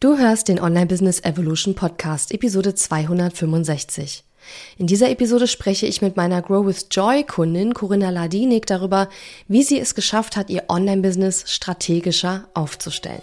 Du hörst den Online Business Evolution Podcast, Episode 265. In dieser Episode spreche ich mit meiner Grow with Joy Kundin Corinna Ladinik darüber, wie sie es geschafft hat, ihr Online Business strategischer aufzustellen.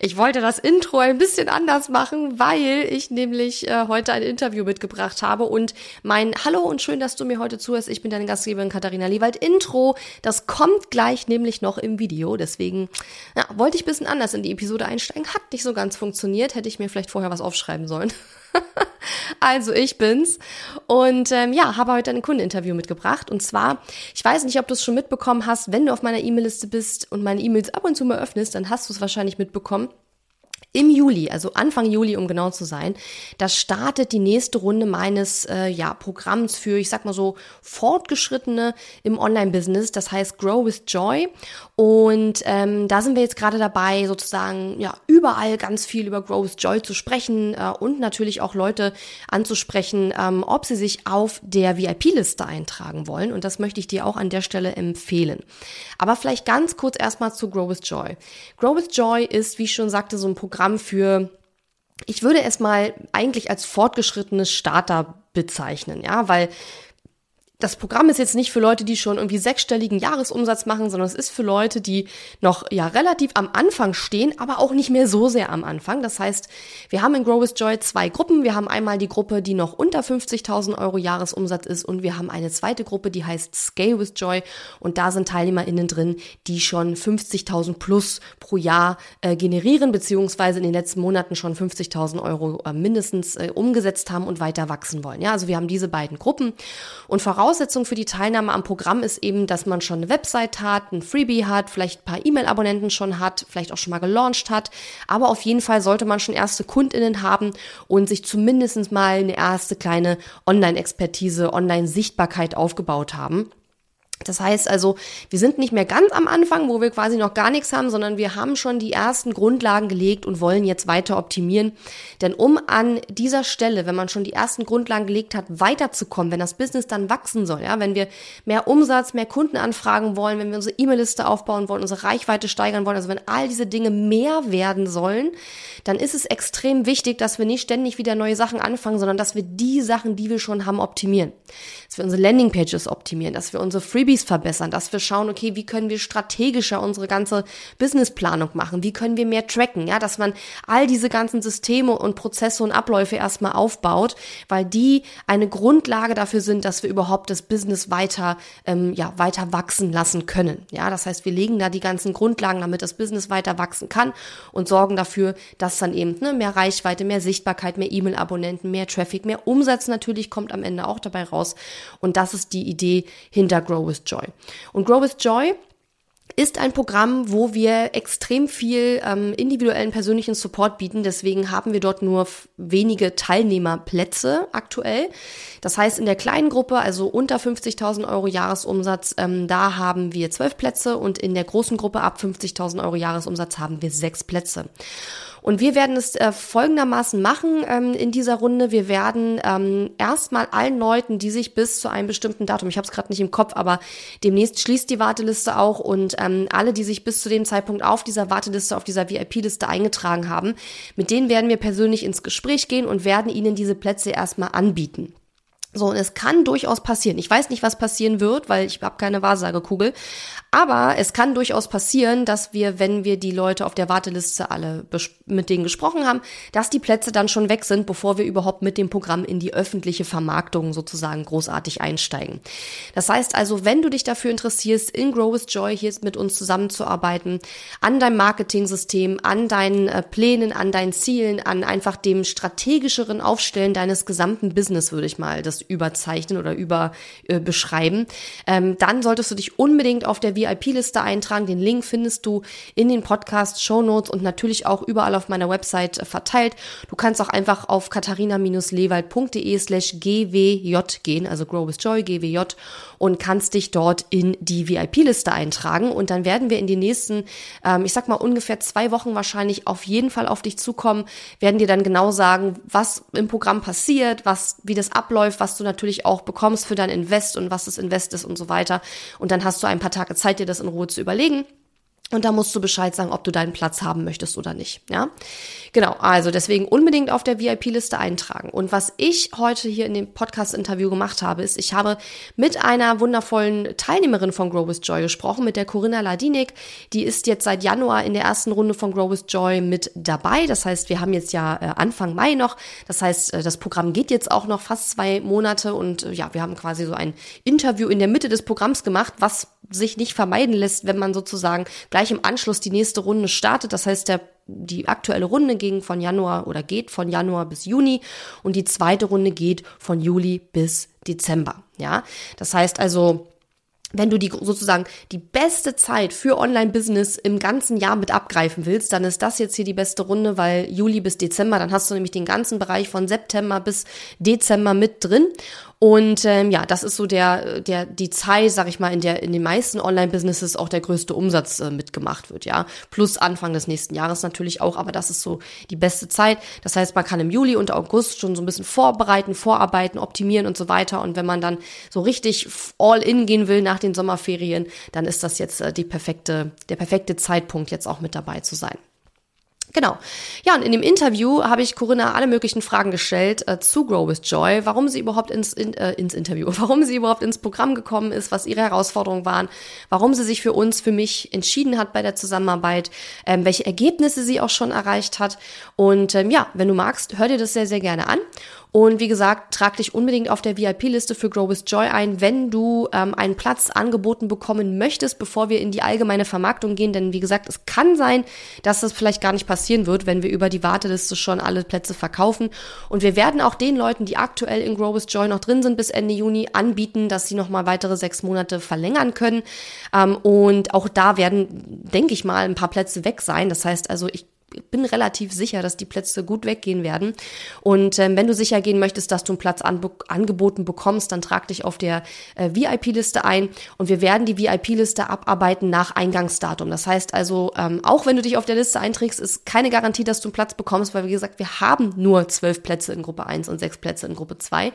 Ich wollte das Intro ein bisschen anders machen, weil ich nämlich äh, heute ein Interview mitgebracht habe und mein Hallo und schön, dass du mir heute zuhörst. Ich bin deine Gastgeberin Katharina Liewald. Intro, das kommt gleich nämlich noch im Video. Deswegen ja, wollte ich ein bisschen anders in die Episode einsteigen. Hat nicht so ganz funktioniert. Hätte ich mir vielleicht vorher was aufschreiben sollen. also ich bin's. Und ähm, ja, habe heute ein Kundeninterview mitgebracht. Und zwar, ich weiß nicht, ob du es schon mitbekommen hast, wenn du auf meiner E-Mail-Liste bist und meine E-Mails ab und zu mal öffnest, dann hast du es wahrscheinlich mitbekommen im Juli, also Anfang Juli, um genau zu sein, da startet die nächste Runde meines äh, ja, Programms für, ich sag mal so, Fortgeschrittene im Online-Business, das heißt Grow with Joy. Und ähm, da sind wir jetzt gerade dabei, sozusagen ja überall ganz viel über Grow with Joy zu sprechen äh, und natürlich auch Leute anzusprechen, ähm, ob sie sich auf der VIP-Liste eintragen wollen. Und das möchte ich dir auch an der Stelle empfehlen. Aber vielleicht ganz kurz erstmal zu Grow with Joy. Grow with Joy ist, wie ich schon sagte, so ein Programm, Programm für, ich würde es mal eigentlich als fortgeschrittenes Starter bezeichnen, ja, weil das Programm ist jetzt nicht für Leute, die schon irgendwie sechsstelligen Jahresumsatz machen, sondern es ist für Leute, die noch ja relativ am Anfang stehen, aber auch nicht mehr so sehr am Anfang. Das heißt, wir haben in Grow with Joy zwei Gruppen. Wir haben einmal die Gruppe, die noch unter 50.000 Euro Jahresumsatz ist und wir haben eine zweite Gruppe, die heißt Scale with Joy und da sind TeilnehmerInnen drin, die schon 50.000 plus pro Jahr äh, generieren, beziehungsweise in den letzten Monaten schon 50.000 Euro äh, mindestens äh, umgesetzt haben und weiter wachsen wollen. Ja, also wir haben diese beiden Gruppen und voraus Voraussetzung für die Teilnahme am Programm ist eben, dass man schon eine Website hat, ein Freebie hat, vielleicht ein paar E-Mail-Abonnenten schon hat, vielleicht auch schon mal gelauncht hat. Aber auf jeden Fall sollte man schon erste KundInnen haben und sich zumindest mal eine erste kleine Online-Expertise, Online-Sichtbarkeit aufgebaut haben. Das heißt also, wir sind nicht mehr ganz am Anfang, wo wir quasi noch gar nichts haben, sondern wir haben schon die ersten Grundlagen gelegt und wollen jetzt weiter optimieren. Denn um an dieser Stelle, wenn man schon die ersten Grundlagen gelegt hat, weiterzukommen, wenn das Business dann wachsen soll, ja, wenn wir mehr Umsatz, mehr Kunden anfragen wollen, wenn wir unsere E-Mail-Liste aufbauen wollen, unsere Reichweite steigern wollen, also wenn all diese Dinge mehr werden sollen, dann ist es extrem wichtig, dass wir nicht ständig wieder neue Sachen anfangen, sondern dass wir die Sachen, die wir schon haben, optimieren. Dass wir unsere Landingpages optimieren, dass wir unsere Freebies verbessern, dass wir schauen, okay, wie können wir strategischer unsere ganze Businessplanung machen, wie können wir mehr tracken, ja, dass man all diese ganzen Systeme und Prozesse und Abläufe erstmal aufbaut, weil die eine Grundlage dafür sind, dass wir überhaupt das Business weiter, ähm, ja, weiter wachsen lassen können. Ja, das heißt, wir legen da die ganzen Grundlagen, damit das Business weiter wachsen kann und sorgen dafür, dass dann eben ne, mehr Reichweite, mehr Sichtbarkeit, mehr E-Mail-Abonnenten, mehr Traffic, mehr Umsatz natürlich kommt am Ende auch dabei raus. Und das ist die Idee hinter Grow with Joy. Und Grow with Joy ist ein Programm, wo wir extrem viel ähm, individuellen persönlichen Support bieten. Deswegen haben wir dort nur wenige Teilnehmerplätze aktuell. Das heißt, in der kleinen Gruppe, also unter 50.000 Euro Jahresumsatz, ähm, da haben wir zwölf Plätze und in der großen Gruppe ab 50.000 Euro Jahresumsatz haben wir sechs Plätze. Und wir werden es äh, folgendermaßen machen ähm, in dieser Runde. Wir werden ähm, erstmal allen Leuten, die sich bis zu einem bestimmten Datum, ich habe es gerade nicht im Kopf, aber demnächst schließt die Warteliste auch und ähm, alle, die sich bis zu dem Zeitpunkt auf dieser Warteliste, auf dieser VIP-Liste eingetragen haben, mit denen werden wir persönlich ins Gespräch gehen und werden ihnen diese Plätze erstmal anbieten. So, und es kann durchaus passieren. Ich weiß nicht, was passieren wird, weil ich habe keine Wahrsagekugel. Aber es kann durchaus passieren, dass wir, wenn wir die Leute auf der Warteliste alle mit denen gesprochen haben, dass die Plätze dann schon weg sind, bevor wir überhaupt mit dem Programm in die öffentliche Vermarktung sozusagen großartig einsteigen. Das heißt also, wenn du dich dafür interessierst, in Grow with Joy hier mit uns zusammenzuarbeiten, an deinem Marketing-System, an deinen äh, Plänen, an deinen Zielen, an einfach dem strategischeren Aufstellen deines gesamten Business, würde ich mal das überzeichnen oder über äh, beschreiben, ähm, dann solltest du dich unbedingt auf der VIP-Liste eintragen. Den Link findest du in den Podcast, Show Notes und natürlich auch überall auf meiner Website äh, verteilt. Du kannst auch einfach auf katharina-lewald.de slash gwj gehen, also Grow with Joy, gwj und kannst dich dort in die VIP-Liste eintragen und dann werden wir in den nächsten, ähm, ich sag mal ungefähr zwei Wochen wahrscheinlich auf jeden Fall auf dich zukommen, werden dir dann genau sagen, was im Programm passiert, was, wie das abläuft, was du natürlich auch bekommst für dein Invest und was das Invest ist und so weiter. Und dann hast du ein paar Tage Zeit, dir das in Ruhe zu überlegen. Und da musst du Bescheid sagen, ob du deinen Platz haben möchtest oder nicht. Ja, genau. Also deswegen unbedingt auf der VIP-Liste eintragen. Und was ich heute hier in dem Podcast-Interview gemacht habe, ist, ich habe mit einer wundervollen Teilnehmerin von Grow with Joy gesprochen, mit der Corinna Ladinik. Die ist jetzt seit Januar in der ersten Runde von Grow with Joy mit dabei. Das heißt, wir haben jetzt ja äh, Anfang Mai noch. Das heißt, äh, das Programm geht jetzt auch noch fast zwei Monate. Und äh, ja, wir haben quasi so ein Interview in der Mitte des Programms gemacht, was sich nicht vermeiden lässt, wenn man sozusagen gleich im Anschluss die nächste Runde startet. Das heißt, der, die aktuelle Runde ging von Januar oder geht von Januar bis Juni und die zweite Runde geht von Juli bis Dezember. Ja, das heißt also, wenn du die sozusagen die beste Zeit für Online-Business im ganzen Jahr mit abgreifen willst, dann ist das jetzt hier die beste Runde, weil Juli bis Dezember, dann hast du nämlich den ganzen Bereich von September bis Dezember mit drin. Und ähm, ja, das ist so der, der, die Zeit, sag ich mal, in der in den meisten Online-Businesses auch der größte Umsatz äh, mitgemacht wird, ja. Plus Anfang des nächsten Jahres natürlich auch, aber das ist so die beste Zeit. Das heißt, man kann im Juli und August schon so ein bisschen vorbereiten, vorarbeiten, optimieren und so weiter. Und wenn man dann so richtig all in gehen will nach den Sommerferien, dann ist das jetzt äh, die perfekte, der perfekte Zeitpunkt, jetzt auch mit dabei zu sein. Genau. Ja, und in dem Interview habe ich Corinna alle möglichen Fragen gestellt äh, zu Grow with Joy, warum sie überhaupt ins, in, äh, ins Interview, warum sie überhaupt ins Programm gekommen ist, was ihre Herausforderungen waren, warum sie sich für uns, für mich entschieden hat bei der Zusammenarbeit, ähm, welche Ergebnisse sie auch schon erreicht hat. Und ähm, ja, wenn du magst, hör dir das sehr, sehr gerne an. Und wie gesagt, trag dich unbedingt auf der VIP-Liste für Grow with Joy ein, wenn du ähm, einen Platz angeboten bekommen möchtest, bevor wir in die allgemeine Vermarktung gehen. Denn wie gesagt, es kann sein, dass das vielleicht gar nicht passieren wird, wenn wir über die Warteliste schon alle Plätze verkaufen. Und wir werden auch den Leuten, die aktuell in Grow with Joy noch drin sind bis Ende Juni, anbieten, dass sie nochmal weitere sechs Monate verlängern können. Ähm, und auch da werden, denke ich mal, ein paar Plätze weg sein. Das heißt also, ich bin relativ sicher, dass die Plätze gut weggehen werden. Und ähm, wenn du sicher gehen möchtest, dass du einen Platz angeboten bekommst, dann trag dich auf der äh, VIP-Liste ein und wir werden die VIP-Liste abarbeiten nach Eingangsdatum. Das heißt also, ähm, auch wenn du dich auf der Liste einträgst, ist keine Garantie, dass du einen Platz bekommst, weil wie gesagt, wir haben nur zwölf Plätze in Gruppe 1 und sechs Plätze in Gruppe 2.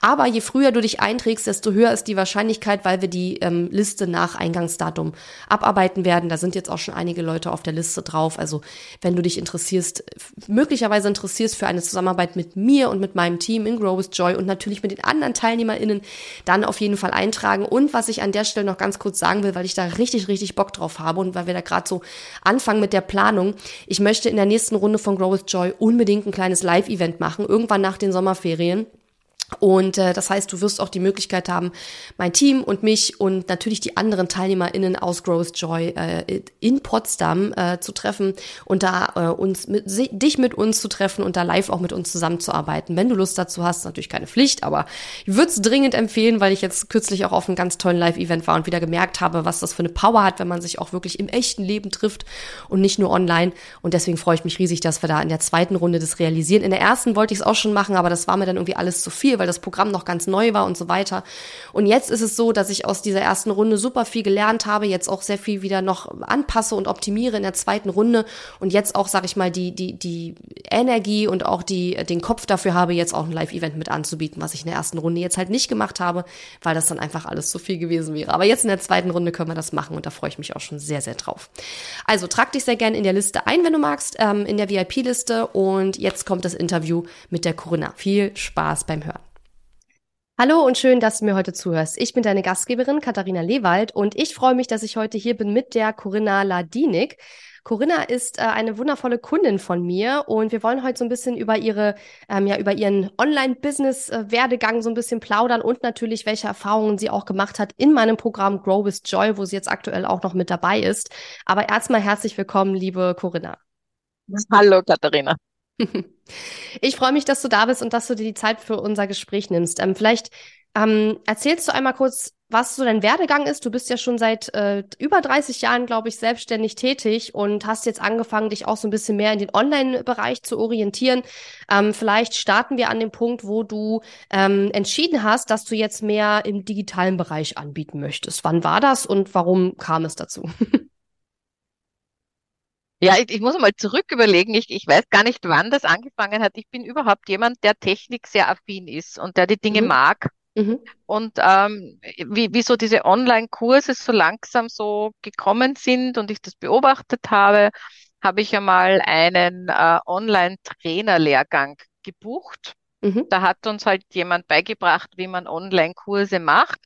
Aber je früher du dich einträgst, desto höher ist die Wahrscheinlichkeit, weil wir die ähm, Liste nach Eingangsdatum abarbeiten werden. Da sind jetzt auch schon einige Leute auf der Liste drauf. Also wenn wenn du dich interessierst, möglicherweise interessierst für eine Zusammenarbeit mit mir und mit meinem Team in Grow with Joy und natürlich mit den anderen TeilnehmerInnen, dann auf jeden Fall eintragen. Und was ich an der Stelle noch ganz kurz sagen will, weil ich da richtig, richtig Bock drauf habe und weil wir da gerade so anfangen mit der Planung. Ich möchte in der nächsten Runde von Grow with Joy unbedingt ein kleines Live-Event machen, irgendwann nach den Sommerferien. Und äh, das heißt, du wirst auch die Möglichkeit haben, mein Team und mich und natürlich die anderen TeilnehmerInnen aus Growth Joy äh, in Potsdam äh, zu treffen und da äh, uns mit, dich mit uns zu treffen und da live auch mit uns zusammenzuarbeiten. Wenn du Lust dazu hast, natürlich keine Pflicht, aber ich würde es dringend empfehlen, weil ich jetzt kürzlich auch auf einem ganz tollen Live-Event war und wieder gemerkt habe, was das für eine Power hat, wenn man sich auch wirklich im echten Leben trifft und nicht nur online. Und deswegen freue ich mich riesig, dass wir da in der zweiten Runde das realisieren. In der ersten wollte ich es auch schon machen, aber das war mir dann irgendwie alles zu viel, weil das Programm noch ganz neu war und so weiter. Und jetzt ist es so, dass ich aus dieser ersten Runde super viel gelernt habe, jetzt auch sehr viel wieder noch anpasse und optimiere in der zweiten Runde und jetzt auch, sage ich mal, die, die, die Energie und auch die, den Kopf dafür habe, jetzt auch ein Live-Event mit anzubieten, was ich in der ersten Runde jetzt halt nicht gemacht habe, weil das dann einfach alles zu viel gewesen wäre. Aber jetzt in der zweiten Runde können wir das machen und da freue ich mich auch schon sehr, sehr drauf. Also trag dich sehr gerne in der Liste ein, wenn du magst, ähm, in der VIP-Liste und jetzt kommt das Interview mit der Corinna. Viel Spaß beim Hören. Hallo und schön, dass du mir heute zuhörst. Ich bin deine Gastgeberin Katharina Lewald und ich freue mich, dass ich heute hier bin mit der Corinna Ladinik. Corinna ist äh, eine wundervolle Kundin von mir und wir wollen heute so ein bisschen über ihre, ähm, ja, über ihren Online-Business-Werdegang so ein bisschen plaudern und natürlich, welche Erfahrungen sie auch gemacht hat in meinem Programm Grow with Joy, wo sie jetzt aktuell auch noch mit dabei ist. Aber erstmal herzlich willkommen, liebe Corinna. Hallo Katharina. Ich freue mich, dass du da bist und dass du dir die Zeit für unser Gespräch nimmst. Ähm, vielleicht ähm, erzählst du einmal kurz, was so dein Werdegang ist. Du bist ja schon seit äh, über 30 Jahren, glaube ich, selbstständig tätig und hast jetzt angefangen, dich auch so ein bisschen mehr in den Online-Bereich zu orientieren. Ähm, vielleicht starten wir an dem Punkt, wo du ähm, entschieden hast, dass du jetzt mehr im digitalen Bereich anbieten möchtest. Wann war das und warum kam es dazu? Ja, ich, ich muss mal zurück überlegen. Ich, ich weiß gar nicht, wann das angefangen hat. Ich bin überhaupt jemand, der Technik sehr affin ist und der die Dinge Mhm. mag. Mhm. Und ähm, wie, wie so diese Online-Kurse so langsam so gekommen sind und ich das beobachtet habe, habe ich einmal einen äh, Online-Trainer-Lehrgang gebucht. Mhm. Da hat uns halt jemand beigebracht, wie man Online-Kurse macht.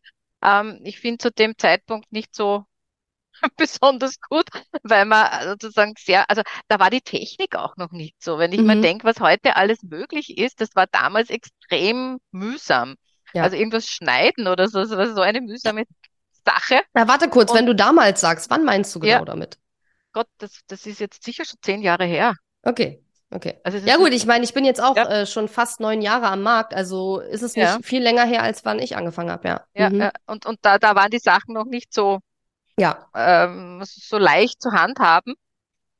Ähm, ich finde zu dem Zeitpunkt nicht so besonders gut, weil man sozusagen sehr, also da war die Technik auch noch nicht so. Wenn ich mir Mhm. denke, was heute alles möglich ist, das war damals extrem mühsam. Also Ja. irgendwas schneiden oder so, das war so eine mühsame Sache. Na, warte kurz, wenn Und du damals sagst, wann meinst du ja, genau damit? Gott, das, das ist jetzt sicher schon zehn Jahre her. Okay, okay. Also Ja gut, ich meine, ich bin jetzt auch ja, äh, schon fast neun Jahre am Markt, also ist es ja, nicht viel länger her, als wann ich angefangen habe, ja. ja, ja. Mhm. Und, und da, da waren die Sachen noch nicht so, Ja. ähm, so leicht zu handhaben.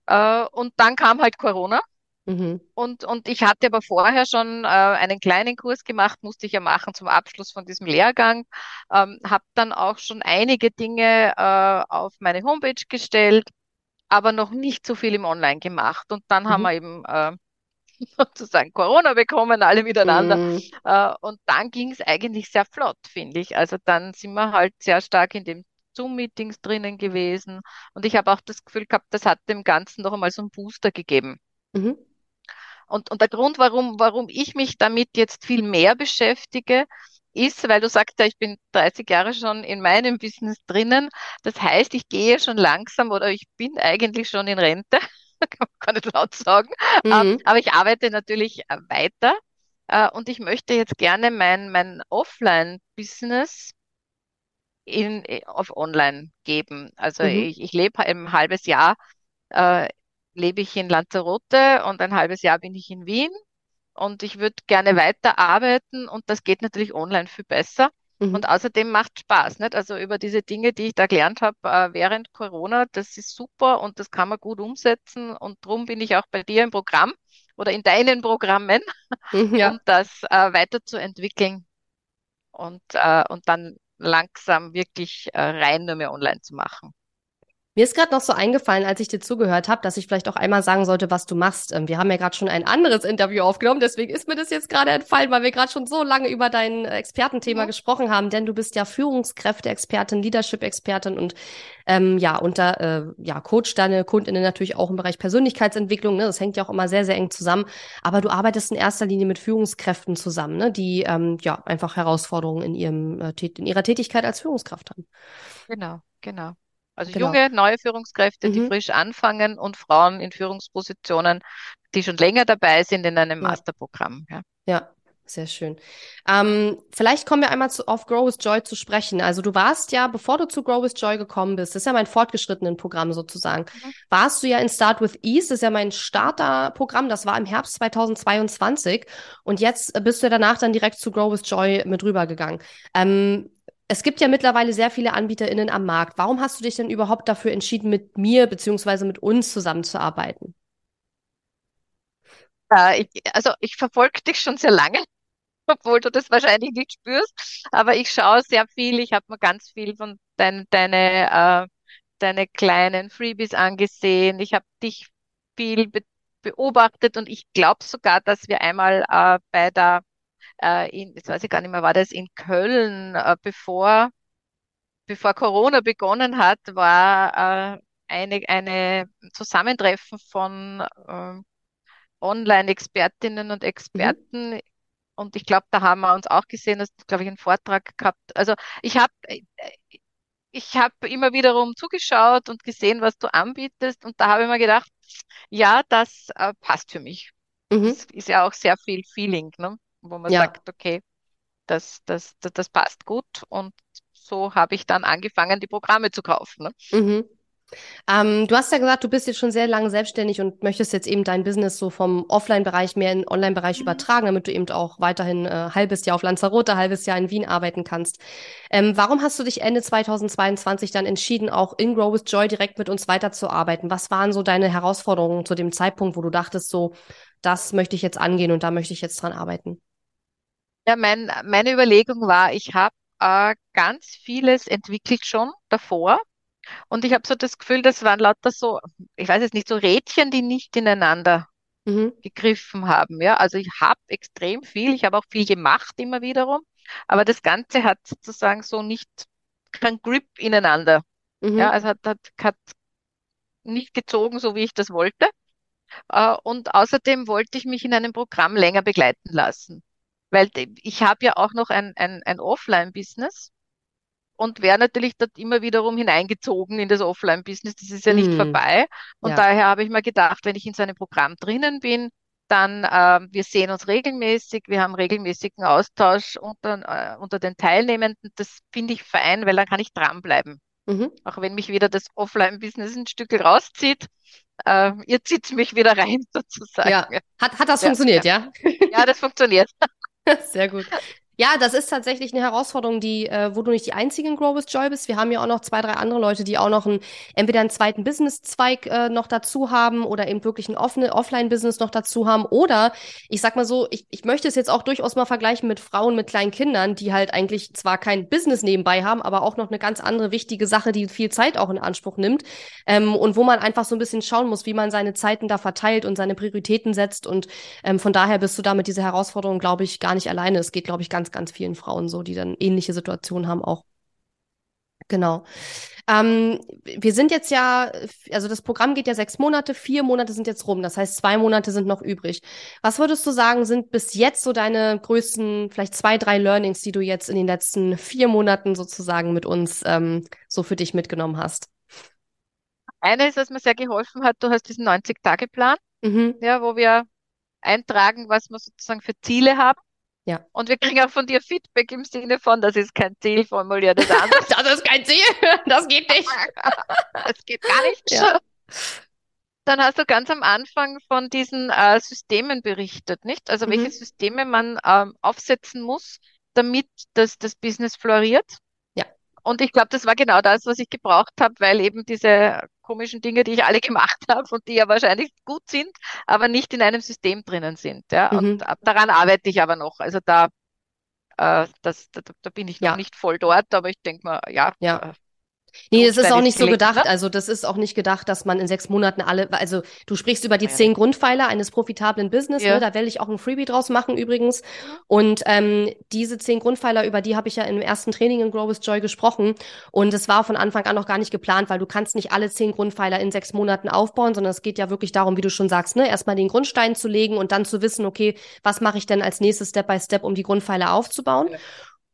Äh, und dann kam halt Corona. Mhm. Und, und ich hatte aber vorher schon äh, einen kleinen Kurs gemacht, musste ich ja machen zum Abschluss von diesem Lehrgang. Ähm, habe dann auch schon einige Dinge äh, auf meine Homepage gestellt, aber noch nicht so viel im Online gemacht. Und dann haben Mhm. wir eben äh, sozusagen Corona bekommen, alle miteinander. Mhm. Äh, und dann ging es eigentlich sehr flott, finde ich. Also dann sind wir halt sehr stark in den Zoom-Meetings drinnen gewesen. Und ich habe auch das Gefühl gehabt, das hat dem Ganzen noch einmal so einen Booster gegeben. Mhm. Und, und der Grund, warum, warum ich mich damit jetzt viel mehr beschäftige, ist, weil du sagst ja, ich bin 30 Jahre schon in meinem Business drinnen. Das heißt, ich gehe schon langsam oder ich bin eigentlich schon in Rente, kann man nicht laut sagen. Ähm, Mhm. aber ich arbeite natürlich äh, weiter äh, und ich möchte jetzt gerne mein, mein Offline-Business in, äh, auf Online geben. Also Mhm. ich, ich lebe ein halbes Jahr, äh, lebe ich in Lanzarote und ein halbes Jahr bin ich in Wien und ich würde gerne weiterarbeiten und das geht natürlich online viel besser. Und Mhm. außerdem macht Spaß, nicht? Also über diese Dinge, die ich da gelernt habe äh, während Corona, das ist super und das kann man gut umsetzen. Und darum bin ich auch bei dir im Programm oder in deinen Programmen, Mhm. um Ja. das äh, weiterzuentwickeln und, äh, und dann langsam wirklich äh, rein nur mehr online zu machen. Mir ist gerade noch so eingefallen, als ich dir zugehört habe, dass ich vielleicht auch einmal sagen sollte, was du machst. Ähm, wir haben ja gerade schon ein anderes Interview aufgenommen, deswegen ist mir das jetzt gerade entfallen, weil wir gerade schon so lange über dein Expertenthema Mhm. gesprochen haben, denn du bist ja Führungskräfte-Expertin, Leadership-Expertin und ähm, ja, unter äh, ja, Coach deine Kundinnen natürlich auch im Bereich Persönlichkeitsentwicklung, ne? Das hängt ja auch immer sehr, sehr eng zusammen. Aber du arbeitest in erster Linie mit Führungskräften zusammen, ne? Die ähm, ja einfach Herausforderungen in ihrem äh, in ihrer Tätigkeit als Führungskraft haben. Genau, genau. Also Genau. junge, neue Führungskräfte, die Mhm. frisch anfangen und Frauen in Führungspositionen, die schon länger dabei sind in einem Ja. Masterprogramm. Ja. Ja, sehr schön. Ähm, vielleicht kommen wir einmal zu, auf Grow with Joy zu sprechen. Also du warst ja, bevor du zu Grow with Joy gekommen bist, das ist ja mein fortgeschrittenen Programm sozusagen, Mhm. warst du ja in Start with Ease, das ist ja mein Starterprogramm, das war im Herbst 2022 und jetzt bist du ja danach dann direkt zu Grow with Joy mit rübergegangen. Ähm, es gibt ja mittlerweile sehr viele AnbieterInnen am Markt. Warum hast du dich denn überhaupt dafür entschieden, mit mir beziehungsweise mit uns zusammenzuarbeiten? Äh, ich, also ich verfolge dich schon sehr lange, obwohl du das wahrscheinlich nicht spürst, aber ich schaue sehr viel. Ich habe mir ganz viel von dein, deine, äh, deine kleinen Freebies angesehen. Ich habe dich viel be beobachtet und ich glaube sogar, dass wir einmal äh, bei der, äh, in, jetzt weiß ich gar nicht mehr, war das in Köln, äh, bevor bevor Corona begonnen hat, war äh, eine, eine Zusammentreffen von äh, Online-Expertinnen und Mhm. Experten und ich glaube, da haben wir uns auch gesehen, dass, glaube ich, einen Vortrag gehabt. Also ich habe ich habe immer wiederum zugeschaut und gesehen, was du anbietest. Und da habe ich mir gedacht, ja, das äh, passt für mich. Mhm. Das ist ja auch sehr viel Feeling, ne? Wo man Ja. sagt, okay, das, das, das, das passt gut. Und so habe ich dann angefangen, die Programme zu kaufen. Ne? Mhm. Ähm, du hast ja gesagt, du bist jetzt schon sehr lange selbstständig und möchtest jetzt eben dein Business so vom Offline-Bereich mehr in den Online-Bereich Mhm. übertragen, damit du eben auch weiterhin äh, halbes Jahr auf Lanzarote, halbes Jahr in Wien arbeiten kannst. Ähm, warum hast du dich Ende 2022 dann entschieden, auch in Grow with Joy direkt mit uns weiterzuarbeiten? Was waren so deine Herausforderungen zu dem Zeitpunkt, wo du dachtest, so, das möchte ich jetzt angehen und da möchte ich jetzt dran arbeiten? Ja, mein, meine Überlegung war, ich habe äh, ganz vieles entwickelt schon davor. Und ich habe so das Gefühl, das waren lauter so, ich weiß jetzt nicht, so Rädchen, die nicht ineinander Mhm. gegriffen haben. Ja, also ich habe extrem viel, ich habe auch viel gemacht immer wiederum, aber das Ganze hat sozusagen so nicht kein Grip ineinander. Ja, Mhm. also hat, hat, hat nicht gezogen, so wie ich das wollte. Äh, und außerdem wollte ich mich in einem Programm länger begleiten lassen, weil ich habe ja auch noch ein, ein, ein Offline-Business und wäre natürlich dort immer wiederum hineingezogen in das Offline-Business. Das ist ja nicht Mhm. vorbei. Und Ja. daher habe ich mir gedacht, wenn ich in so einem Programm drinnen bin, dann ähm, wir sehen uns regelmäßig, wir haben regelmäßigen Austausch unter, äh, unter den Teilnehmenden. Das finde ich fein, weil dann kann ich dranbleiben. Mhm. Auch wenn mich wieder das Offline-Business ein Stück rauszieht, äh, ihr zieht mich wieder rein sozusagen. Ja. Hat, hat das Ja, funktioniert, ja? ja, das funktioniert. Sehr gut. Ja, das ist tatsächlich eine Herausforderung, die, äh, wo du nicht die einzige in Grow with Joy bist. Wir haben ja auch noch zwei, drei andere Leute, die auch noch einen, entweder einen zweiten Business-Zweig äh, noch dazu haben oder eben wirklich ein offene Offline-Business noch dazu haben. Oder ich sag mal so, ich, ich möchte es jetzt auch durchaus mal vergleichen mit Frauen mit kleinen Kindern, die halt eigentlich zwar kein Business nebenbei haben, aber auch noch eine ganz andere wichtige Sache, die viel Zeit auch in Anspruch nimmt. Ähm, und wo man einfach so ein bisschen schauen muss, wie man seine Zeiten da verteilt und seine Prioritäten setzt. Und ähm, von daher bist du da mit dieser Herausforderung, glaube ich, gar nicht alleine. Es geht, glaube ich, ganz, ganz vielen Frauen so, die dann ähnliche Situationen haben auch. Genau. Ähm, wir sind jetzt ja, also das Programm geht ja sechs Monate, vier Monate sind jetzt rum, das heißt, zwei Monate sind noch übrig. Was würdest du sagen, sind bis jetzt so deine größten, vielleicht zwei, drei Learnings, die du jetzt in den letzten vier Monaten sozusagen mit uns ähm, so für dich mitgenommen hast? Eines, was mir sehr geholfen hat, du hast diesen 90-Tage-Plan, Mhm. ja, wo wir eintragen, was wir sozusagen für Ziele haben. Ja. Und wir kriegen auch von dir Feedback im Sinne von, das ist kein Ziel, formulier das anders. Das ist kein Ziel, das geht nicht. Das geht gar nicht. Ja. Dann hast du ganz am Anfang von diesen äh, Systemen berichtet, nicht? Also welche Mhm. Systeme man ähm, aufsetzen muss, damit das, das Business floriert. Und ich glaube, das war genau das, was ich gebraucht habe, weil eben diese komischen Dinge, die ich alle gemacht habe und die ja wahrscheinlich gut sind, aber nicht in einem System drinnen sind. Ja? Mhm. Und daran arbeite ich aber noch. Also da, äh, das, da, da bin ich noch Ja. nicht voll dort, aber ich denke mal, ja, Ja. Nee, das ist auch nicht so gedacht. ne? Also das ist auch nicht gedacht, dass man in sechs Monaten alle, also du sprichst über die Ja, zehn Grundpfeiler eines profitablen Business, Ja. ne? Da will ich auch ein Freebie draus machen übrigens. Mhm. Und ähm, diese zehn Grundpfeiler, über die habe ich ja im ersten Training in Grow with Joy gesprochen. Und es war von Anfang an noch gar nicht geplant, weil du kannst nicht alle zehn Grundpfeiler in sechs Monaten aufbauen, sondern es geht ja wirklich darum, wie du schon sagst, ne, erstmal den Grundstein zu legen und dann zu wissen, okay, was mache ich denn als nächstes Step by Step, um die Grundpfeiler aufzubauen. Ja.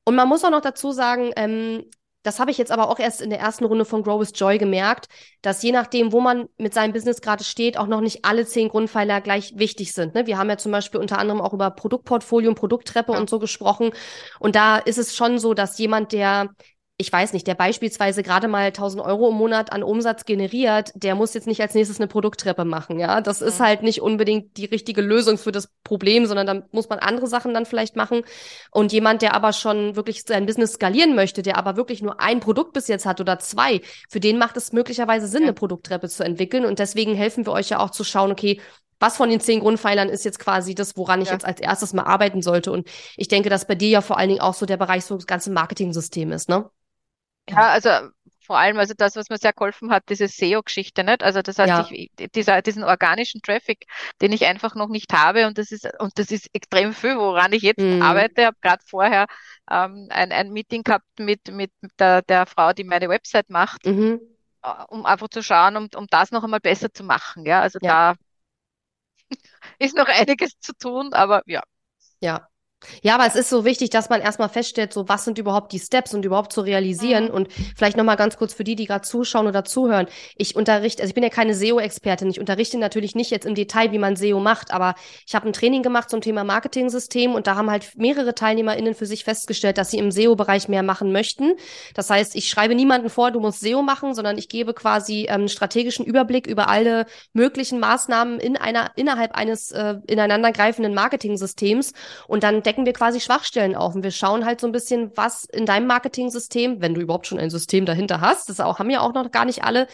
Und man muss auch noch dazu sagen, ähm, das habe ich jetzt aber auch erst in der ersten Runde von Grow with Joy gemerkt, dass je nachdem, wo man mit seinem Business gerade steht, auch noch nicht alle zehn Grundpfeiler gleich wichtig sind. Ne? Wir haben ja zum Beispiel unter anderem auch über Produktportfolio und Produkttreppe Ja. und so gesprochen. Und da ist es schon so, dass jemand, der ich weiß nicht, der beispielsweise gerade mal 1000 Euro im Monat an Umsatz generiert, der muss jetzt nicht als nächstes eine Produkttreppe machen, ja. Das ist Mhm. halt nicht unbedingt die richtige Lösung für das Problem, sondern da muss man andere Sachen dann vielleicht machen. Und jemand, der aber schon wirklich sein Business skalieren möchte, der aber wirklich nur ein Produkt bis jetzt hat oder zwei, für den macht es möglicherweise Sinn, Ja. eine Produkttreppe zu entwickeln. Und deswegen helfen wir euch ja auch zu schauen, okay, was von den zehn Grundpfeilern ist jetzt quasi das, woran ich Ja. jetzt als erstes mal arbeiten sollte? Und ich denke, dass bei dir ja vor allen Dingen auch so der Bereich so das ganze Marketing-System ist, ne? Ja, also vor allem, also das, was mir sehr geholfen hat, diese SEO-Geschichte, nicht? Also das heißt, Ja. ich, dieser, diesen organischen Traffic, den ich einfach noch nicht habe und das ist, und das ist extrem viel, woran ich jetzt Mhm. arbeite. Ich habe gerade vorher ähm, ein, ein Meeting gehabt mit, mit der, der Frau, die meine Website macht, Mhm. äh, um einfach zu schauen, um, um das noch einmal besser zu machen. Ja, also Ja. da ist noch einiges zu tun, aber ja. Ja. Ja, aber es ist so wichtig, dass man erstmal feststellt, so was sind überhaupt die Steps und überhaupt zu realisieren. Mhm. Und vielleicht nochmal ganz kurz für die, die gerade zuschauen oder zuhören. Ich unterrichte, also ich bin ja keine SEO-Expertin. Ich unterrichte natürlich nicht jetzt im Detail, wie man SEO macht, aber ich habe ein Training gemacht zum Thema Marketing-System und da haben halt mehrere TeilnehmerInnen für sich festgestellt, dass sie im SEO-Bereich mehr machen möchten. Das heißt, ich schreibe niemanden vor, du musst SEO machen, sondern ich gebe quasi ähm, strategischen Überblick über alle möglichen Maßnahmen in einer, innerhalb eines äh, ineinandergreifenden Marketing-Systems und dann decken wir quasi Schwachstellen auf und wir schauen halt so ein bisschen, was in deinem Marketing-System, wenn du überhaupt schon ein System dahinter hast, das auch, haben ja auch noch gar nicht alle,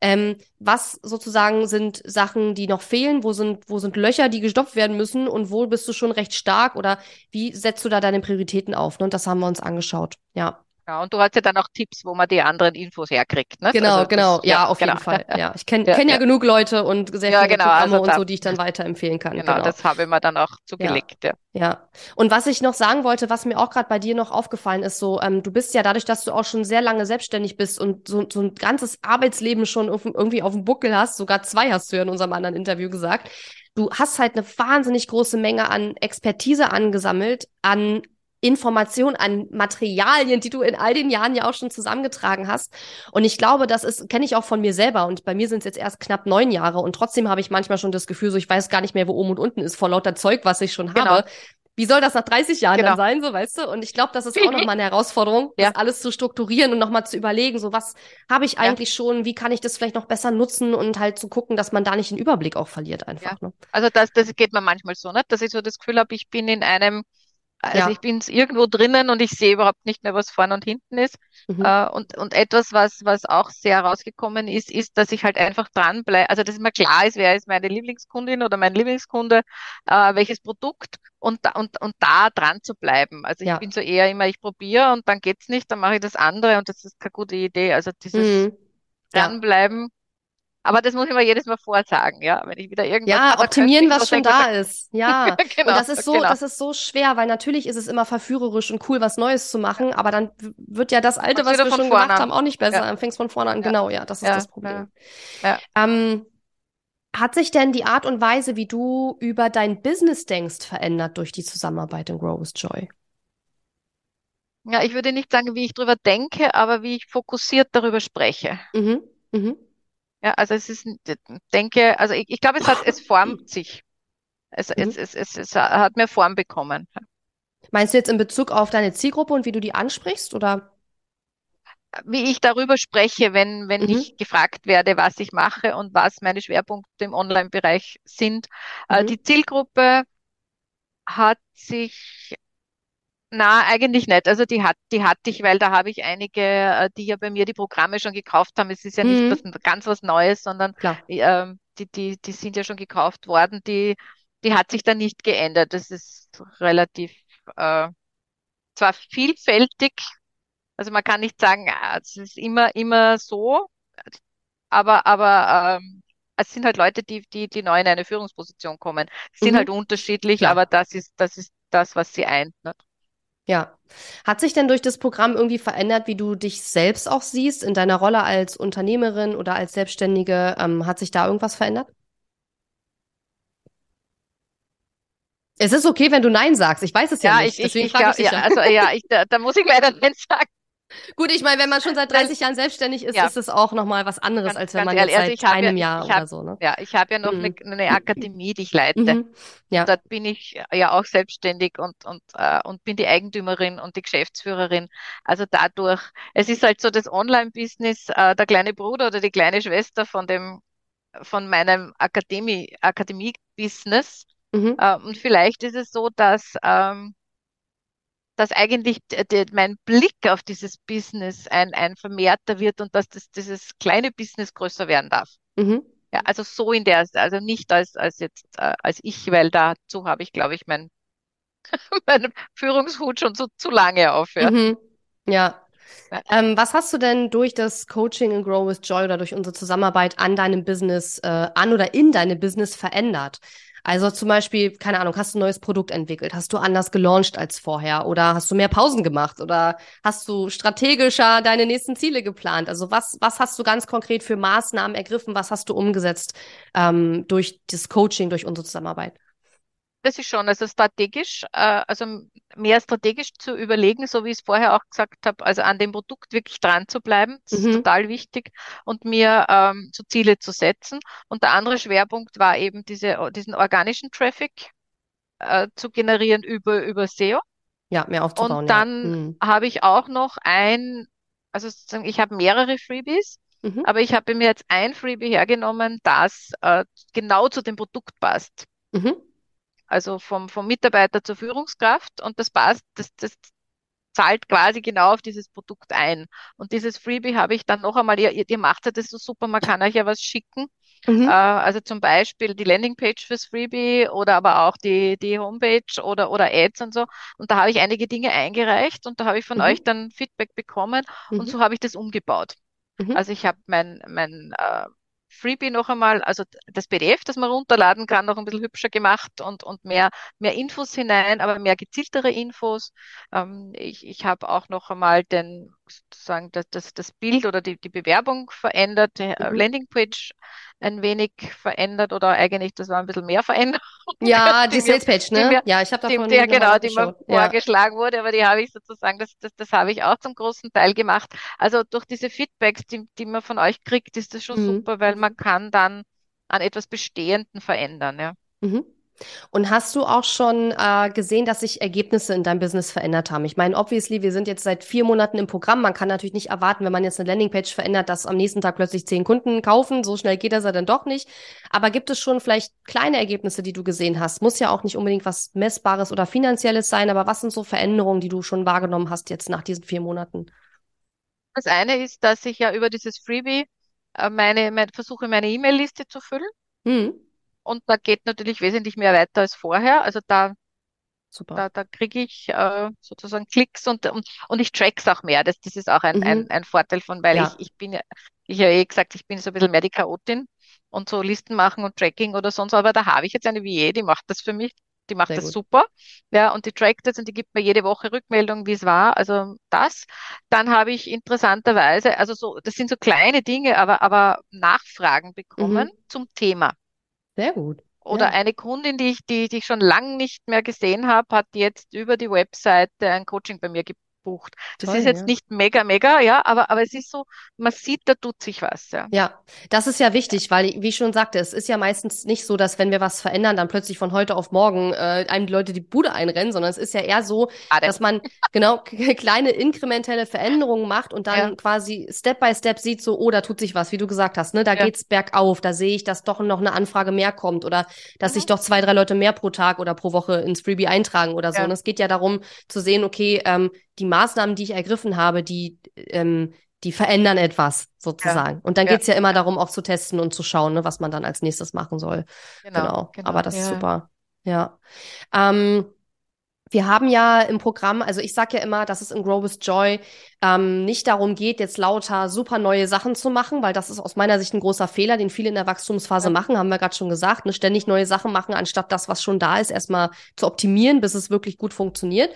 ähm, was sozusagen sind Sachen, die noch fehlen, wo sind, wo sind Löcher, die gestopft werden müssen und wo bist du schon recht stark oder wie setzt du da deine Prioritäten auf? Ne? Und das haben wir uns angeschaut. Ja. Ja, und du hast ja dann auch Tipps, wo man die anderen Infos herkriegt, ne? Genau, Also genau. das, ja, auf genau. jeden Fall. Ja, ich kenne Ja, kenn ja, ja. genug Leute und sehr Ja, viele genau, Programme also und so, die ich dann weiterempfehlen kann. Genau, das habe ich mir dann auch zugelegt, ja. Ja. Und was ich noch sagen wollte, was mir auch gerade bei dir noch aufgefallen ist, so, ähm, du bist ja dadurch, dass du auch schon sehr lange selbstständig bist und so, so ein ganzes Arbeitsleben schon irgendwie auf dem Buckel hast, sogar zwei hast du ja in unserem anderen Interview gesagt. Du hast halt eine wahnsinnig große Menge an Expertise angesammelt, an Information, an Materialien, die du in all den Jahren ja auch schon zusammengetragen hast. Und ich glaube, das ist, kenne ich auch von mir selber. Und bei mir sind es jetzt erst knapp neun Jahre. Und trotzdem habe ich manchmal schon das Gefühl, so ich weiß gar nicht mehr, wo oben und unten ist, vor lauter Zeug, was ich schon Genau. habe. Wie soll das nach 30 Jahren Genau. dann sein, so weißt du? Und ich glaube, das ist auch nochmal eine Herausforderung, Ja. das alles zu strukturieren und nochmal zu überlegen, so was habe ich Ja. eigentlich schon, wie kann ich das vielleicht noch besser nutzen und halt zu gucken, dass man da nicht den Überblick auch verliert einfach. Ne? Also das, das geht mir manchmal so, nicht? Dass ich so das Gefühl habe, ich bin in einem, also Ja. ich bin irgendwo drinnen und ich sehe überhaupt nicht mehr, was vorne und hinten ist. Mhm. Äh, und, und etwas, was, was auch sehr rausgekommen ist, ist, dass ich halt einfach dranbleibe, also dass mir klar ist, wer ist meine Lieblingskundin oder mein Lieblingskunde, äh, welches Produkt und, da- und, und da dran zu bleiben. Also ich Ja. bin so eher immer, ich probiere und dann geht's nicht, dann mache ich das andere und das ist keine gute Idee. Also dieses Mhm. Dranbleiben. Aber das muss ich mir jedes Mal vorsagen, ja, wenn ich wieder irgendwas Ja, optimieren, was schon da ist. Ja. Genau, und das ist so, genau. das ist so schwer, weil natürlich ist es immer verführerisch und cool, was Neues zu machen, aber dann wird ja das Alte, was wir schon gemacht an. haben, auch nicht besser. Ja. Dann fängst von vorne an. Ja. Genau, ja, das ist Ja, das Problem. ja. Ähm, hat sich denn die Art und Weise, wie du über dein Business denkst, verändert durch die Zusammenarbeit in Grow with Joy? Ja, ich würde nicht sagen, wie ich drüber denke, aber wie ich fokussiert darüber spreche. Mhm. Mhm. Ja, also es ist, denke, also ich, ich glaube, es hat, es formt sich. Es, Mhm. es, es, es, es hat mehr Form bekommen. Meinst du jetzt in Bezug auf deine Zielgruppe und wie du die ansprichst oder? Wie ich darüber spreche, wenn, wenn Mhm. ich gefragt werde, was ich mache und was meine Schwerpunkte im Online-Bereich sind. Äh, Mhm. die Zielgruppe hat sich, na, eigentlich nicht. Also die hat, die hatte ich, weil da habe ich einige, äh, die ja bei mir die Programme schon gekauft haben. Es ist ja nicht Mhm. was, ganz was Neues, sondern Klar. ähm, die, die, die sind ja schon gekauft worden. Die, die hat sich dann nicht geändert. Das ist relativ, äh, zwar vielfältig, also man kann nicht sagen, ah, es ist immer, immer so, aber, aber ähm, es sind halt Leute, die, die, die neu in eine Führungsposition kommen. Sind Mhm. halt unterschiedlich, Klar. aber das ist, das ist das, was sie eint. Ne? Ja. Hat sich denn durch das Programm irgendwie verändert, wie du dich selbst auch siehst in deiner Rolle als Unternehmerin oder als Selbstständige? Ähm, hat sich da irgendwas verändert? Es ist okay, wenn du Nein sagst. Ich weiß es ja, Ja, nicht. ich, ich, Deswegen ich, ich ja, also ja, ich, da, da muss ich leider nicht sagen. Gut, ich meine, wenn man schon seit 30 Jahren selbstständig ist, Ja. ist es auch nochmal was anderes, Ganz, als wenn man ehrlich, jetzt also seit ich habe einem ja, Jahr habe, oder so, ne? ja, ich habe ja noch Mhm. eine, eine Akademie, die ich leite. Mhm. Ja. Dort bin ich ja auch selbstständig und, und, äh, und bin die Eigentümerin und die Geschäftsführerin. Also dadurch, es ist halt so das Online-Business, äh, der kleine Bruder oder die kleine Schwester von dem, von meinem Akademie, Akademie-Business. Mhm. Äh, und vielleicht ist es so, dass, ähm, dass eigentlich mein Blick auf dieses Business ein, ein vermehrter wird und dass das, dieses kleine Business größer werden darf. Mhm. Ja, also so in der, also nicht als, als jetzt, äh, als ich, weil dazu habe ich, glaube ich, mein, meinen Führungshut schon so zu lange auf, ja. Mhm. Ja. Ja. Ähm, was hast du denn durch das Coaching in Grow with Joy oder durch unsere Zusammenarbeit an deinem Business, äh, an oder in deinem Business verändert? Also zum Beispiel, keine Ahnung, hast du ein neues Produkt entwickelt? Hast du anders gelauncht als vorher? Oder hast du mehr Pausen gemacht? Oder hast du strategischer deine nächsten Ziele geplant? Also was, was hast du ganz konkret für Maßnahmen ergriffen? Was hast du umgesetzt ähm, durch das Coaching, durch unsere Zusammenarbeit? Das ist schon, also strategisch, äh, also mehr strategisch zu überlegen, so wie ich es vorher auch gesagt habe, also an dem Produkt wirklich dran zu bleiben, das ist Mhm. total wichtig und mir ähm, so Ziele zu setzen. Und der andere Schwerpunkt war eben diese, diesen organischen Traffic äh, zu generieren über, über SEO. Ja, mehr Und aufzubauen, ja. dann Mhm. habe ich auch noch ein, also sozusagen, ich habe mehrere Freebies, Mhm. aber ich habe mir jetzt ein Freebie hergenommen, das äh, genau zu dem Produkt passt. Mhm. Also vom, vom Mitarbeiter zur Führungskraft und das passt, das, das zahlt quasi genau auf dieses Produkt ein. Und dieses Freebie habe ich dann noch einmal, ihr, ihr macht ja das so super, man kann euch ja was schicken. Äh, Mhm. also zum Beispiel die Landingpage fürs Freebie oder aber auch die, die Homepage oder, oder Ads und so. Und da habe ich einige Dinge eingereicht und da habe ich von euch Mhm. dann Feedback bekommen und so Mhm. habe ich das umgebaut. Mhm. Also ich habe mein, mein äh, Freebie noch einmal, also das PDF, das man runterladen kann, noch ein bisschen hübscher gemacht und, und mehr, mehr Infos hinein, aber mehr gezieltere Infos. Ähm, ich ich habe auch noch einmal den, sozusagen das, das, das Bild oder die, die Bewerbung verändert, die Mhm. Landingpage ein wenig verändert oder eigentlich, das war ein bisschen mehr Veränderung, Ja, die die Salespage, die ne? mir Ja, ich habe davon die, ja, genau, die mir. Ja. vorgeschlagen wurde, aber die habe ich sozusagen, das, das, das habe ich auch zum großen Teil gemacht. Also durch diese Feedbacks, die, die man von euch kriegt, ist das schon Mhm. super, weil man kann dann an etwas Bestehenden verändern, ja. Mhm. Und hast du auch schon äh, gesehen, dass sich Ergebnisse in deinem Business verändert haben? Ich meine, obviously, wir sind jetzt seit vier Monaten im Programm. Man kann natürlich nicht erwarten, wenn man jetzt eine Landingpage verändert, dass am nächsten Tag plötzlich zehn Kunden kaufen. So schnell geht das ja dann doch nicht. Aber gibt es schon vielleicht kleine Ergebnisse, die du gesehen hast? Muss ja auch nicht unbedingt was Messbares oder Finanzielles sein, aber was sind so Veränderungen, die du schon wahrgenommen hast jetzt nach diesen vier Monaten? Das eine ist, dass ich ja über dieses Freebie äh, meine, mein, versuche, meine E-Mail-Liste zu füllen. Mhm. Und da geht natürlich wesentlich mehr weiter als vorher. Also da Super. Da, da kriege ich äh, sozusagen Klicks und, und, und ich track's auch mehr. Das, das ist auch ein, ein, Mhm. ein Vorteil von, weil ich, Ja, ich bin ja, ich habe ja eh gesagt, ich bin so ein bisschen mehr die Chaotin und so Listen machen und Tracking oder sonst, aber da habe ich jetzt eine VA, die macht das für mich, die macht sehr das gut. super. Ja, und die trackt das und die gibt mir jede Woche Rückmeldung, wie es war. Also das. Dann habe ich interessanterweise, also so, das sind so kleine Dinge, aber, aber Nachfragen bekommen Mhm. zum Thema. Sehr gut. Oder Ja. eine Kundin, die ich, die, die ich schon lange nicht mehr gesehen habe, hat jetzt über die Webseite ein Coaching bei mir gebucht. Das ist Toll, jetzt ja. nicht mega, mega, ja, aber, aber es ist so, man sieht, da tut sich was, ja. Ja, das ist ja wichtig, weil, wie ich schon sagte, es ist ja meistens nicht so, dass wenn wir was verändern, dann plötzlich von heute auf morgen äh, einem die Leute die Bude einrennen, sondern es ist ja eher so, Schade. dass man genau kleine inkrementelle Veränderungen macht und Ja, dann quasi Step by Step sieht so, oh, da tut sich was, wie du gesagt hast, ne? Da ja. geht's bergauf, da sehe ich, dass doch noch eine Anfrage mehr kommt oder dass sich Mhm. doch zwei, drei Leute mehr pro Tag oder pro Woche ins Freebie eintragen oder so. Ja, Und es geht ja darum zu sehen, okay, ähm, die Maßnahmen, die ich ergriffen habe, die ähm, die verändern etwas ja, sozusagen. Und dann ja, geht's ja immer ja, darum, auch zu testen und zu schauen, ne, was man dann als nächstes machen soll. genau, Genau. Aber genau, das ist ja. super. Ja. Ähm, wir haben ja im Programm, also ich sage ja immer, dass es in Grow with Joy ähm, nicht darum geht, jetzt lauter super neue Sachen zu machen, weil das ist aus meiner Sicht ein großer Fehler, den viele in der Wachstumsphase Ja. machen, haben wir gerade schon gesagt, ne? ständig neue Sachen machen, anstatt das, was schon da ist, erstmal zu optimieren, bis es wirklich gut funktioniert.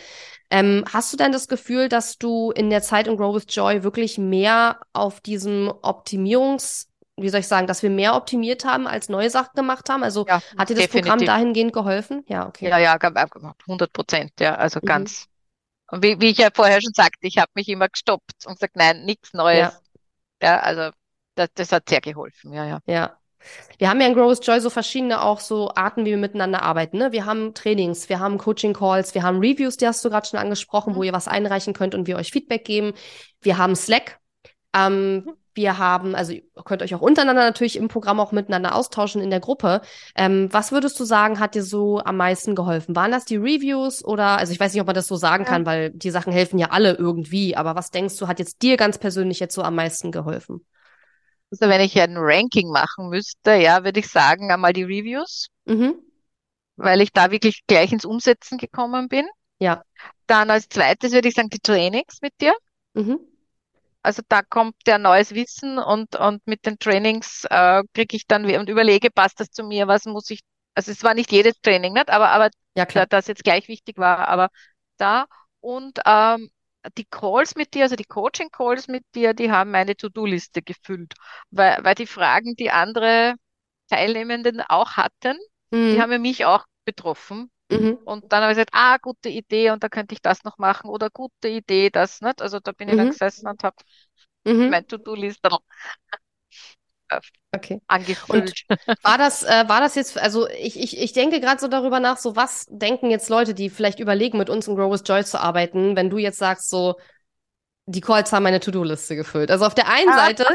Ähm, hast du denn das Gefühl, dass du in der Zeit in Grow with Joy wirklich mehr auf diesem Optimierungs, wie soll ich sagen, dass wir mehr optimiert haben, als neue Sachen gemacht haben? Also Ja, hat dir das Programm definitiv. dahingehend geholfen? Ja, okay. Ja, ja, gab- gab 100 Prozent, ja, also Mhm. ganz. Und wie, wie ich ja vorher schon sagte, ich habe mich immer gestoppt und gesagt, nein, nichts Neues. Ja, Ja, also das, das hat sehr geholfen, ja, ja. ja. Wir haben ja in Grow with Joy so verschiedene auch so Arten, wie wir miteinander arbeiten. Ne? Wir haben Trainings, wir haben Coaching-Calls, wir haben Reviews, die hast du gerade schon angesprochen, wo Mhm. ihr was einreichen könnt und wir euch Feedback geben. Wir haben Slack. Ähm, Mhm. Wir haben, also ihr könnt euch auch untereinander natürlich im Programm auch miteinander austauschen in der Gruppe. Ähm, was würdest du sagen, hat dir so am meisten geholfen? Waren das die Reviews oder, also ich weiß nicht, ob man das so sagen Ja. kann, weil die Sachen helfen ja alle irgendwie, aber was denkst du, hat jetzt dir ganz persönlich jetzt so am meisten geholfen? Also wenn ich ein Ranking machen müsste, ja, würde ich sagen, einmal die Reviews, Mhm. weil ich da wirklich gleich ins Umsetzen gekommen bin. Ja. Dann als zweites würde ich sagen, die Trainings mit dir. Mhm. Also da kommt ja neues Wissen und, und mit den Trainings äh, kriege ich dann und überlege, passt das zu mir, was muss ich, also es war nicht jedes Training, nicht, aber, aber Ja, klar. das jetzt gleich wichtig war, aber da und ähm, die Calls mit dir, also die Coaching-Calls mit dir, die haben meine To-Do-Liste gefüllt, weil, weil die Fragen, die andere Teilnehmenden auch hatten, die haben Mhm. ja mich auch betroffen. Mhm. Und dann habe ich gesagt, ah, gute Idee und da könnte ich das noch machen oder gute Idee, das nicht. Also da bin ich dann mhm. gesessen und habe mhm. mein To-Do-Liste okay. angefüllt. Und war das, äh, war das jetzt, also ich, ich, ich denke gerade so darüber nach, so was denken jetzt Leute, die vielleicht überlegen, mit uns in Grow with Joy zu arbeiten, wenn du jetzt sagst, so, die Calls haben meine To-Do-Liste gefüllt. Also auf der einen ah. Seite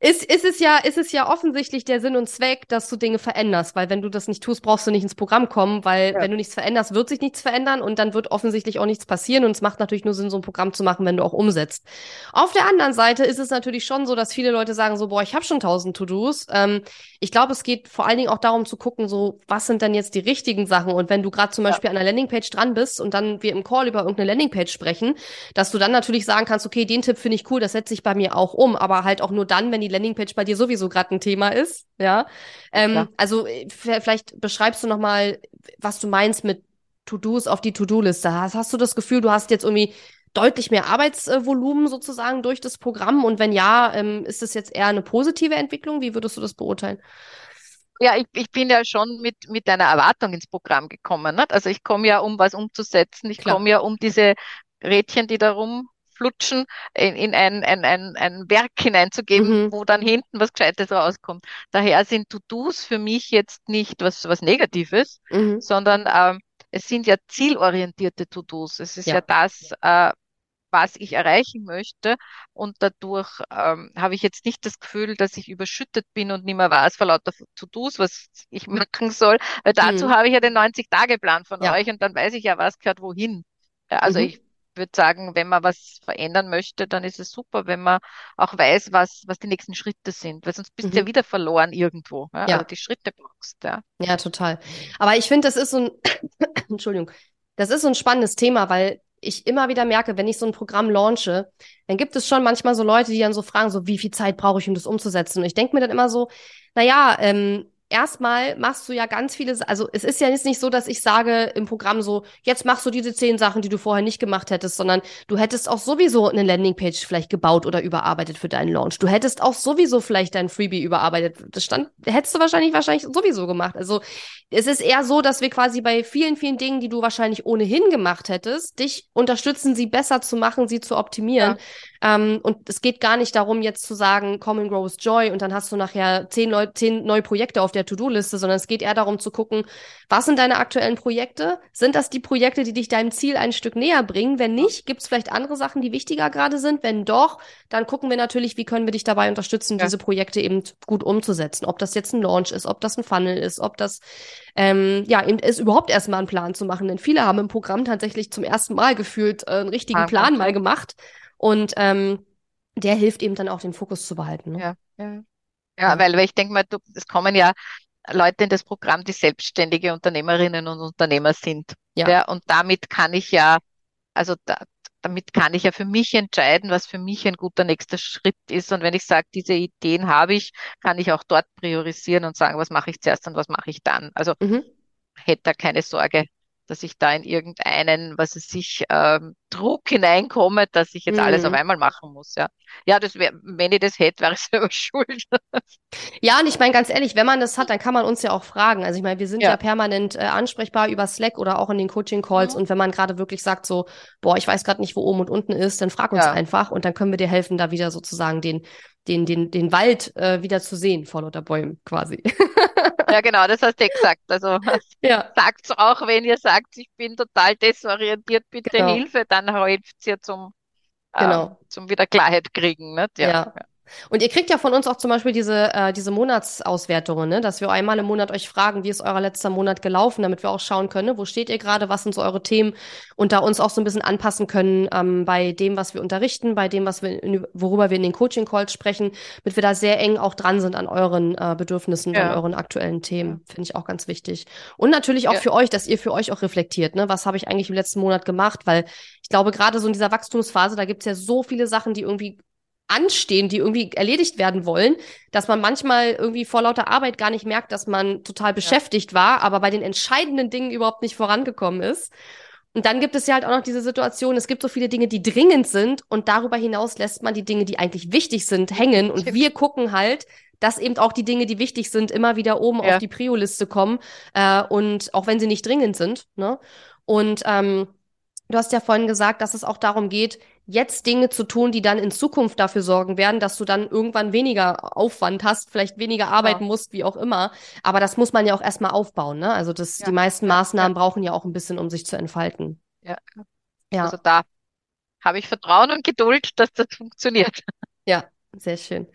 ist, ist, es ja, ist es ja offensichtlich der Sinn und Zweck, dass du Dinge veränderst, weil wenn du das nicht tust, brauchst du nicht ins Programm kommen, weil ja. wenn du nichts veränderst, wird sich nichts verändern und dann wird offensichtlich auch nichts passieren und es macht natürlich nur Sinn, so ein Programm zu machen, wenn du auch umsetzt. Auf der anderen Seite ist es natürlich schon so, dass viele Leute sagen so, boah, ich habe schon tausend To-Dos. Ähm, ich glaube, es geht vor allen Dingen auch darum zu gucken, so, was sind denn jetzt die richtigen Sachen und wenn du gerade zum Beispiel ja. an einer Landingpage dran bist und dann wir im Call über irgendeine Landingpage sprechen, dass du dann natürlich sagen kannst, okay, den Tipp finde ich cool, das setze ich bei mir auch um, aber halt auch nur dann, wenn die Landingpage bei dir sowieso gerade ein Thema ist, ja. Ähm, ja. Also äh, vielleicht beschreibst du noch mal, was du meinst mit To-Dos auf die To-Do-Liste. Hast, hast du das Gefühl, du hast jetzt irgendwie deutlich mehr Arbeitsvolumen sozusagen durch das Programm? Und wenn ja, ähm, ist das jetzt eher eine positive Entwicklung? Wie würdest du das beurteilen? Ja, ich, ich bin ja schon mit, mit einer Erwartung ins Programm gekommen. Nicht? Also ich komme ja, um was umzusetzen. Ich komme ja, um diese Rädchen, die da rum flutschen, in, in ein, ein, ein, ein Werk hineinzugeben, mhm. wo dann hinten was Gescheites rauskommt. Daher sind To-Dos für mich jetzt nicht was, was Negatives, mhm. sondern ähm, es sind ja zielorientierte To-Dos. Es ist ja, ja das, äh, was ich erreichen möchte. Und dadurch ähm, habe ich jetzt nicht das Gefühl, dass ich überschüttet bin und nicht mehr weiß vor lauter To-Dos, was ich machen soll. Weil dazu mhm. habe ich ja den 90-Tage-Plan von ja. euch und dann weiß ich ja, was gehört wohin. Also mhm. ich würde sagen, wenn man was verändern möchte, dann ist es super, wenn man auch weiß, was, was die nächsten Schritte sind, weil sonst bist du ja mhm. wieder verloren irgendwo. Ja? ja. Also die Schritte brauchst, ja. Ja, total. Aber ich finde, das ist so ein, Entschuldigung, das ist so ein spannendes Thema, weil ich immer wieder merke, wenn ich so ein Programm launche, dann gibt es schon manchmal so Leute, die dann so fragen, so wie viel Zeit brauche ich, um das umzusetzen? Und ich denke mir dann immer so, naja, ähm, erstmal machst du ja ganz viele, also es ist ja jetzt nicht so, dass ich sage im Programm so, jetzt machst du diese zehn Sachen, die du vorher nicht gemacht hättest, sondern du hättest auch sowieso eine Landingpage vielleicht gebaut oder überarbeitet für deinen Launch. Du hättest auch sowieso vielleicht dein Freebie überarbeitet. Das stand, hättest du wahrscheinlich, wahrscheinlich sowieso gemacht. Also es ist eher so, dass wir quasi bei vielen, vielen Dingen, die du wahrscheinlich ohnehin gemacht hättest, dich unterstützen, sie besser zu machen, sie zu optimieren. Ja. Ähm, und es geht gar nicht darum, jetzt zu sagen, Common Grows Joy und dann hast du nachher zehn, Leu zehn neue Projekte auf der To-Do-Liste, sondern es geht eher darum zu gucken, was sind deine aktuellen Projekte? Sind das die Projekte, die dich deinem Ziel ein Stück näher bringen? Wenn nicht, gibt es vielleicht andere Sachen, die wichtiger gerade sind? Wenn doch, dann gucken wir natürlich, wie können wir dich dabei unterstützen, ja. diese Projekte eben gut umzusetzen. Ob das jetzt ein Launch ist, ob das ein Funnel ist, ob das ähm, ja, eben ist überhaupt erstmal einen Plan zu machen. Denn viele haben im Programm tatsächlich zum ersten Mal gefühlt äh, einen richtigen ah, Plan mal gemacht. Und ähm, der hilft eben dann auch den Fokus zu behalten. Ne? Ja, ja. ja, weil, weil ich denke mal, du, es kommen ja Leute in das Programm, die selbstständige Unternehmerinnen und Unternehmer sind. Ja. ja und damit kann ich ja, also da, damit kann ich ja für mich entscheiden, was für mich ein guter nächster Schritt ist. Und wenn ich sage, diese Ideen habe ich, kann ich auch dort priorisieren und sagen, was mache ich zuerst und was mache ich dann. Also mhm. hätte da keine Sorge, dass ich da in irgendeinen, was es sich, ähm, Druck hineinkomme, dass ich jetzt mhm. alles auf einmal machen muss. Ja, ja, das wär, wenn ich das hätte, wäre ich selber schuld. ja, und ich meine ganz ehrlich, wenn man das hat, dann kann man uns ja auch fragen. Also ich meine, wir sind ja, ja permanent äh, ansprechbar über Slack oder auch in den Coaching-Calls. Mhm. Und wenn man gerade wirklich sagt so, boah, ich weiß gerade nicht, wo oben und unten ist, dann frag uns ja. einfach und dann können wir dir helfen, da wieder sozusagen den den, den, den Wald äh, wieder zu sehen vor lauter Bäumen quasi. ja, genau, das hast du gesagt. Also ja. sagt's auch, wenn ihr sagt, ich bin total desorientiert, bitte genau. Hilfe, dann hilft's ihr zum, genau. äh, zum wieder Klarheit kriegen. Nicht? Ja. ja. Und ihr kriegt ja von uns auch zum Beispiel diese, äh, diese Monatsauswertungen, ne? dass wir einmal im Monat euch fragen, wie ist euer letzter Monat gelaufen, damit wir auch schauen können, ne? wo steht ihr gerade, was sind so eure Themen und da uns auch so ein bisschen anpassen können ähm, bei dem, was wir unterrichten, bei dem, was wir in, worüber wir in den Coaching-Calls sprechen, damit wir da sehr eng auch dran sind an euren äh, Bedürfnissen ja. und euren aktuellen Themen. Finde ich auch ganz wichtig. Und natürlich auch ja. für euch, dass ihr für euch auch reflektiert, ne? Was habe ich eigentlich im letzten Monat gemacht? Weil ich glaube, gerade so in dieser Wachstumsphase, da gibt's ja so viele Sachen, die irgendwie anstehen, die irgendwie erledigt werden wollen, dass man manchmal irgendwie vor lauter Arbeit gar nicht merkt, dass man total beschäftigt ja. war, aber bei den entscheidenden Dingen überhaupt nicht vorangekommen ist. Und dann gibt es ja halt auch noch diese Situation, es gibt so viele Dinge, die dringend sind und darüber hinaus lässt man die Dinge, die eigentlich wichtig sind, hängen und wir gucken halt, dass eben auch die Dinge, die wichtig sind, immer wieder oben ja. auf die Prio-Liste kommen äh, und auch wenn sie nicht dringend sind. Ne? Und ähm, du hast ja vorhin gesagt, dass es auch darum geht, jetzt Dinge zu tun, die dann in Zukunft dafür sorgen werden, dass du dann irgendwann weniger Aufwand hast, vielleicht weniger arbeiten ja. musst, wie auch immer. Aber das muss man ja auch erstmal aufbauen, ne? Also das, ja. die meisten Maßnahmen ja. brauchen ja auch ein bisschen, um sich zu entfalten. Ja. ja. Also da habe ich Vertrauen und Geduld, dass das funktioniert. Ja, sehr schön.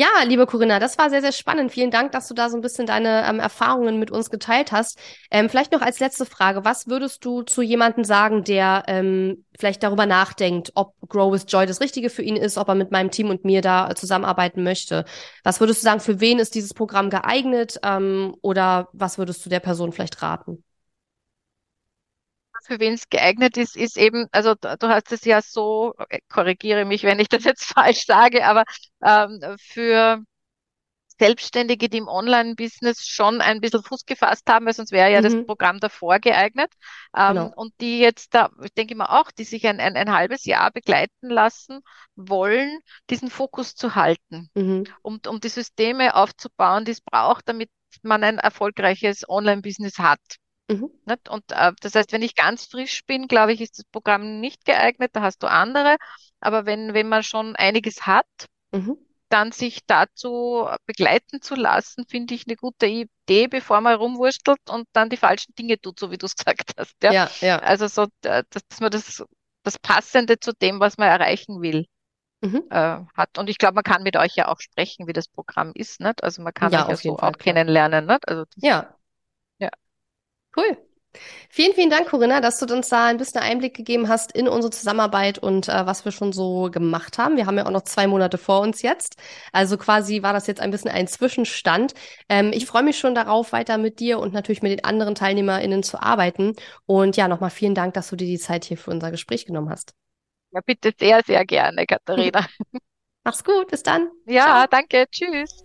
Ja, liebe Corinna, das war sehr, sehr spannend. Vielen Dank, dass du da so ein bisschen deine ähm, Erfahrungen mit uns geteilt hast. Ähm, vielleicht noch als letzte Frage, was würdest du zu jemandem sagen, der ähm, vielleicht darüber nachdenkt, ob Grow with Joy das Richtige für ihn ist, ob er mit meinem Team und mir da zusammenarbeiten möchte? Was würdest du sagen, für wen ist dieses Programm geeignet ähm, oder was würdest du der Person vielleicht raten? Für wen es geeignet ist, ist eben, also du hast es ja so, äh, korrigiere mich, wenn ich das jetzt falsch sage, aber ähm, für Selbstständige, die im Online-Business schon ein bisschen Fuß gefasst haben, weil sonst wäre ja mhm. das Programm davor geeignet. Ähm, genau. Und die jetzt da, ich denke mal auch, die sich ein, ein, ein halbes Jahr begleiten lassen wollen, diesen Fokus zu halten, mhm. um, um die Systeme aufzubauen, die es braucht, damit man ein erfolgreiches Online-Business hat. Mhm. Und äh, das heißt, wenn ich ganz frisch bin, glaube ich, ist das Programm nicht geeignet, da hast du andere. Aber wenn, wenn man schon einiges hat, mhm. dann sich dazu begleiten zu lassen, finde ich eine gute Idee, bevor man rumwurstelt und dann die falschen Dinge tut, so wie du es gesagt hast. Ja? ja, ja. Also so, dass, dass man das, das Passende zu dem, was man erreichen will. Mhm. Äh, hat. Und ich glaube, man kann mit euch ja auch sprechen, wie das Programm ist. Nicht? Also man kann ja, euch ja so Fall, auch kennenlernen. Nicht? Also ja, Cool. Vielen, vielen Dank, Corinna, dass du uns da ein bisschen Einblick gegeben hast in unsere Zusammenarbeit und äh, was wir schon so gemacht haben. Wir haben ja auch noch zwei Monate vor uns jetzt. Also quasi war das jetzt ein bisschen ein Zwischenstand. Ähm, ich freue mich schon darauf, weiter mit dir und natürlich mit den anderen TeilnehmerInnen zu arbeiten. Und ja, nochmal vielen Dank, dass du dir die Zeit hier für unser Gespräch genommen hast. Ja, bitte sehr, sehr gerne, Katharina. Mach's gut, bis dann. Ja, Ciao. danke, tschüss.